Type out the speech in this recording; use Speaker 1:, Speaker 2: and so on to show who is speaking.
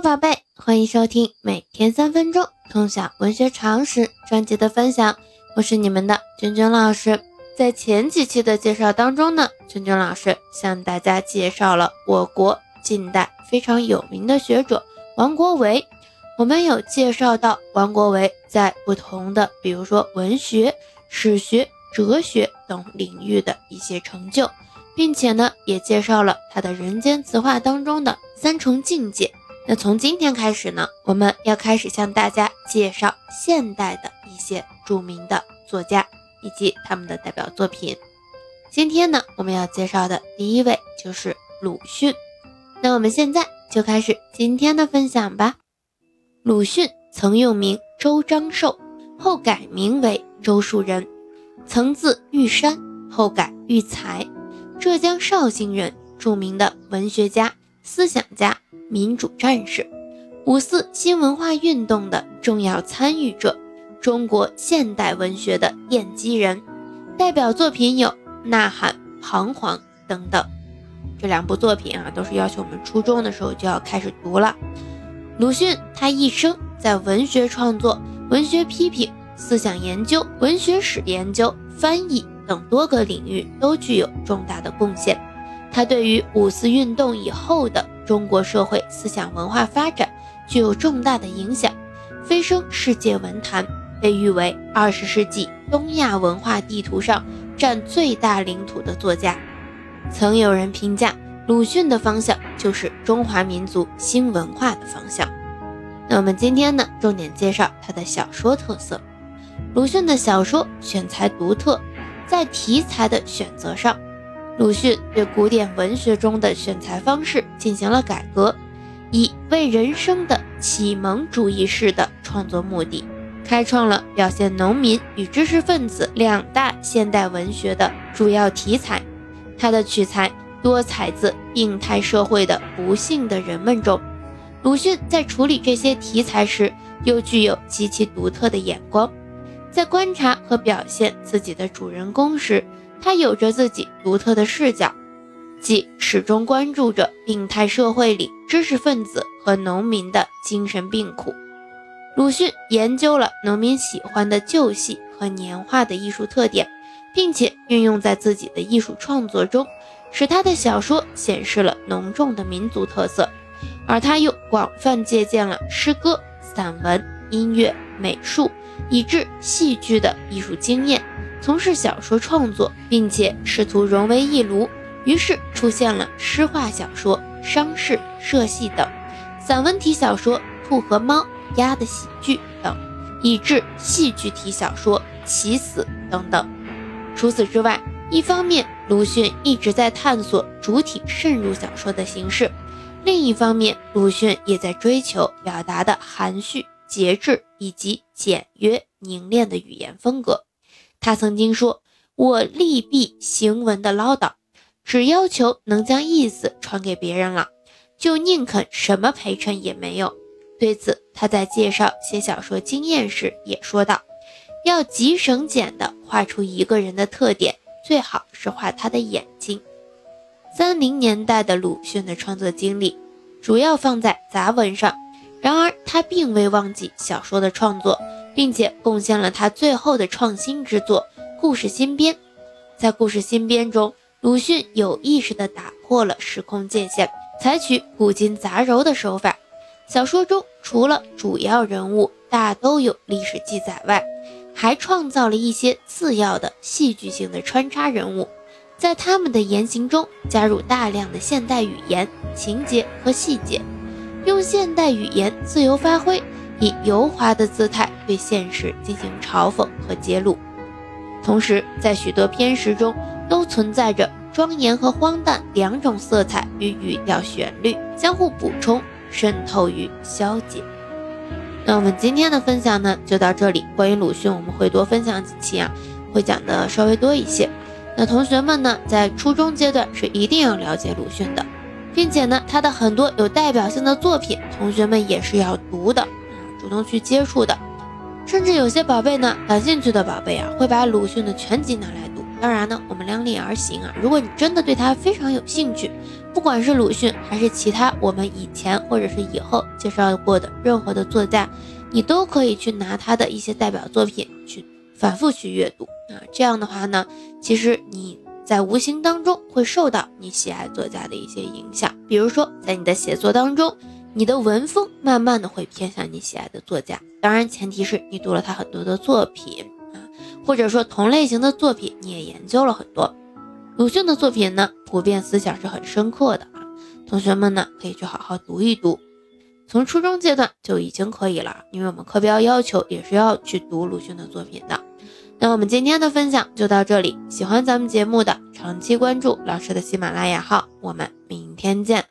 Speaker 1: 宝贝，欢迎收听每天三分钟通晓文学常识专辑的分享，我是你们的娟娟老师。在前几期的介绍当中呢，娟娟老师向大家介绍了我国近代非常有名的学者王国维。我们有介绍到王国维在不同的，比如说文学、史学、哲学等领域的一些成就，并且呢，也介绍了他的人间词话当中的三重境界。那从今天开始呢，我们要开始向大家介绍现代的一些著名的作家以及他们的代表作品。今天呢，我们要介绍的第一位就是鲁迅。那我们现在就开始今天的分享吧。鲁迅曾用名周章寿，后改名为周树人，曾字玉山，后改玉才，浙江绍兴人，著名的文学家、思想家。民主战士，五四新文化运动的重要参与者，中国现代文学的奠基人，代表作品有《呐喊》《彷徨》等等。这两部作品啊，都是要求我们初中的时候就要开始读了。鲁迅他一生在文学创作、文学批评、思想研究、文学史研究、翻译等多个领域都具有重大的贡献。他对于五四运动以后的中国社会思想文化发展具有重大的影响，飞升世界文坛，被誉为二十世纪东亚文化地图上占最大领土的作家。曾有人评价鲁迅的方向就是中华民族新文化的方向。那我们今天呢，重点介绍他的小说特色。鲁迅的小说选材独特，在题材的选择上。鲁迅对古典文学中的选材方式进行了改革，以为人生的启蒙主义式的创作目的，开创了表现农民与知识分子两大现代文学的主要题材。他的取材多采自病态社会的不幸的人们中。鲁迅在处理这些题材时，又具有极其独特的眼光，在观察和表现自己的主人公时。他有着自己独特的视角，即始终关注着病态社会里知识分子和农民的精神病苦。鲁迅研究了农民喜欢的旧戏和年画的艺术特点，并且运用在自己的艺术创作中，使他的小说显示了浓重的民族特色。而他又广泛借鉴了诗歌、散文、音乐、美术，以至戏剧的艺术经验。从事小说创作，并且试图融为一炉，于是出现了诗画小说、商事、社戏等，散文体小说《兔和猫》《鸭的喜剧》等，以至戏剧体小说《起死》等等。除此之外，一方面鲁迅一直在探索主体渗入小说的形式，另一方面鲁迅也在追求表达的含蓄、节制以及简约凝练的语言风格。他曾经说：“我利弊行文的唠叨，只要求能将意思传给别人了，就宁肯什么陪衬也没有。”对此，他在介绍写小说经验时也说道：“要极省俭的画出一个人的特点，最好是画他的眼睛。”三零年代的鲁迅的创作经历主要放在杂文上，然而他并未忘记小说的创作。并且贡献了他最后的创新之作《故事新编》。在《故事新编》中，鲁迅有意识地打破了时空界限，采取古今杂糅的手法。小说中除了主要人物大都有历史记载外，还创造了一些次要的戏剧性的穿插人物，在他们的言行中加入大量的现代语言、情节和细节，用现代语言自由发挥。以油滑的姿态对现实进行嘲讽和揭露，同时在许多篇诗中都存在着庄严和荒诞两种色彩与语调旋律相互补充，渗透与消解。那我们今天的分享呢，就到这里。关于鲁迅，我们会多分享几期啊，会讲的稍微多一些。那同学们呢，在初中阶段是一定要了解鲁迅的，并且呢，他的很多有代表性的作品，同学们也是要读的。动去接触的，甚至有些宝贝呢，感兴趣的宝贝啊，会把鲁迅的全集拿来读。当然呢，我们量力而行啊。如果你真的对他非常有兴趣，不管是鲁迅还是其他我们以前或者是以后介绍过的任何的作家，你都可以去拿他的一些代表作品去反复去阅读啊。这样的话呢，其实你在无形当中会受到你喜爱作家的一些影响。比如说，在你的写作当中，你的文风慢慢的会偏向你喜爱的作家。当然，前提是你读了他很多的作品啊，或者说同类型的作品你也研究了很多。鲁迅的作品呢，普遍思想是很深刻的啊，同学们呢可以去好好读一读，从初中阶段就已经可以了，因为我们课标要求也是要去读鲁迅的作品的。那我们今天的分享就到这里，喜欢咱们节目的长期关注老师的喜马拉雅号，我们明天见。